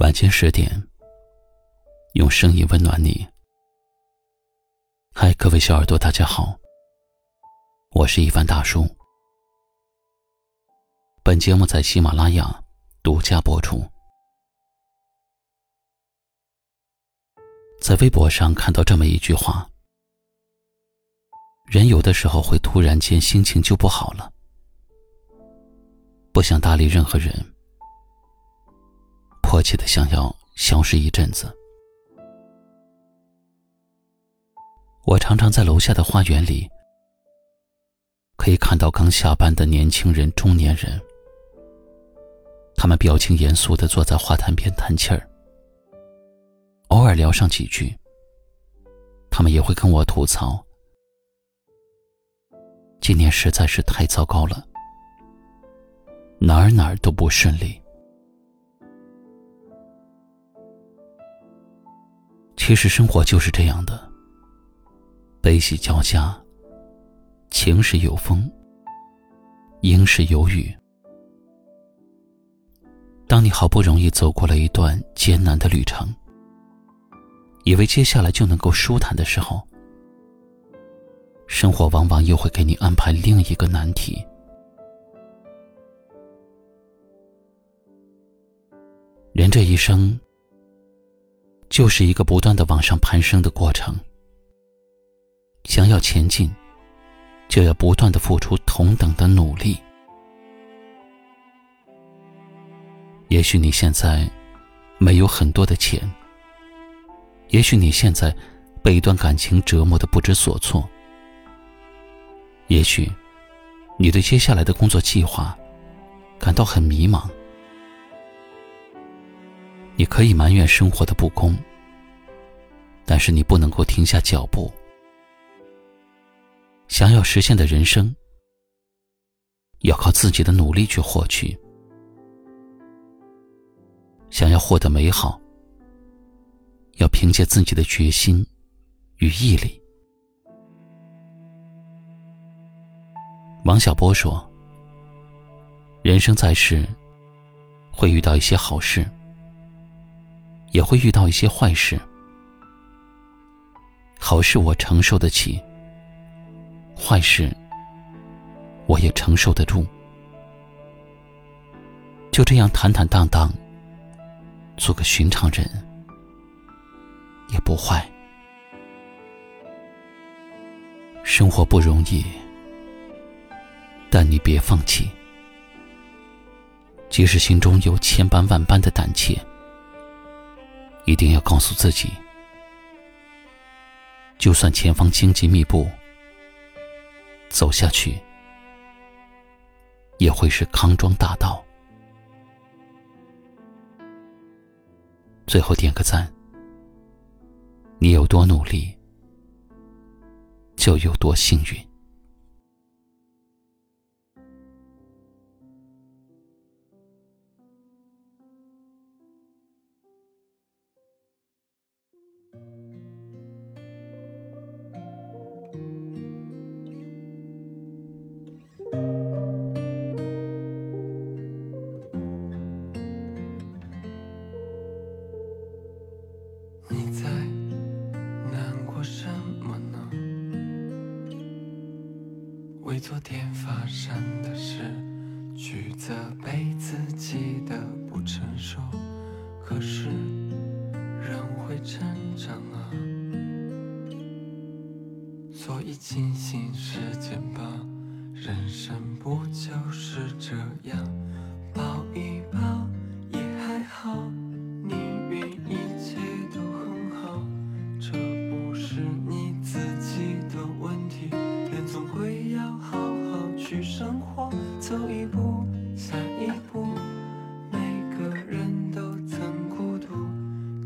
晚间十点，用声音温暖你。嗨，各位小耳朵，大家好，我是一凡大叔。本节目在喜马拉雅独家播出。在微博上看到这么一句话：人有的时候会突然间心情就不好了，不想搭理任何人。迫切的想要消失一阵子。我常常在楼下的花园里，可以看到刚下班的年轻人、中年人，他们表情严肃的坐在花坛边叹气儿，偶尔聊上几句，他们也会跟我吐槽：今年实在是太糟糕了，哪儿哪儿都不顺利。其实生活就是这样的，悲喜交加，晴时有风，阴时有雨。当你好不容易走过了一段艰难的旅程，以为接下来就能够舒坦的时候，生活往往又会给你安排另一个难题。人这一生。就是一个不断的往上攀升的过程。想要前进，就要不断的付出同等的努力。也许你现在没有很多的钱，也许你现在被一段感情折磨的不知所措，也许你对接下来的工作计划感到很迷茫。你可以埋怨生活的不公，但是你不能够停下脚步。想要实现的人生，要靠自己的努力去获取；想要获得美好，要凭借自己的决心与毅力。王小波说：“人生在世，会遇到一些好事。”也会遇到一些坏事，好事我承受得起，坏事我也承受得住，就这样坦坦荡荡，做个寻常人也不坏。生活不容易，但你别放弃，即使心中有千般万般的胆怯。一定要告诉自己，就算前方荆棘密布，走下去也会是康庄大道。最后点个赞，你有多努力，就有多幸运。你在难过什么呢？为昨天发生的事，去责备自己的不成熟。可是人会成长啊，所以庆幸时间吧，人生不就是这样，去生活走一步算一步每个人都曾孤独。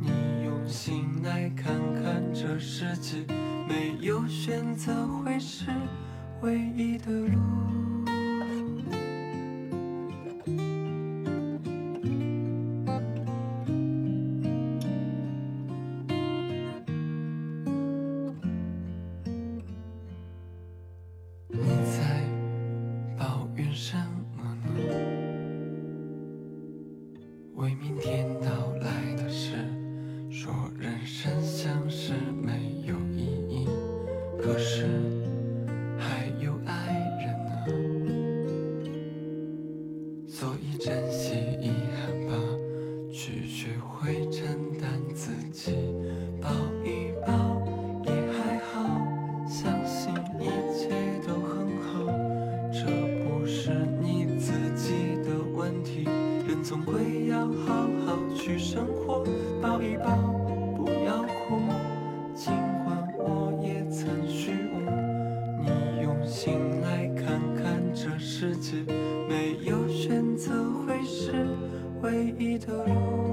你用心来看看这世界没有选择会是唯一的路。说人生像是没有意义，可是还有爱人呢，所以珍惜遗憾吧，去学会承担自己。总归要好好去生活，抱一抱，不要哭，尽管我也曾虚无，你用心来看看这世界。没有选择会是唯一的路。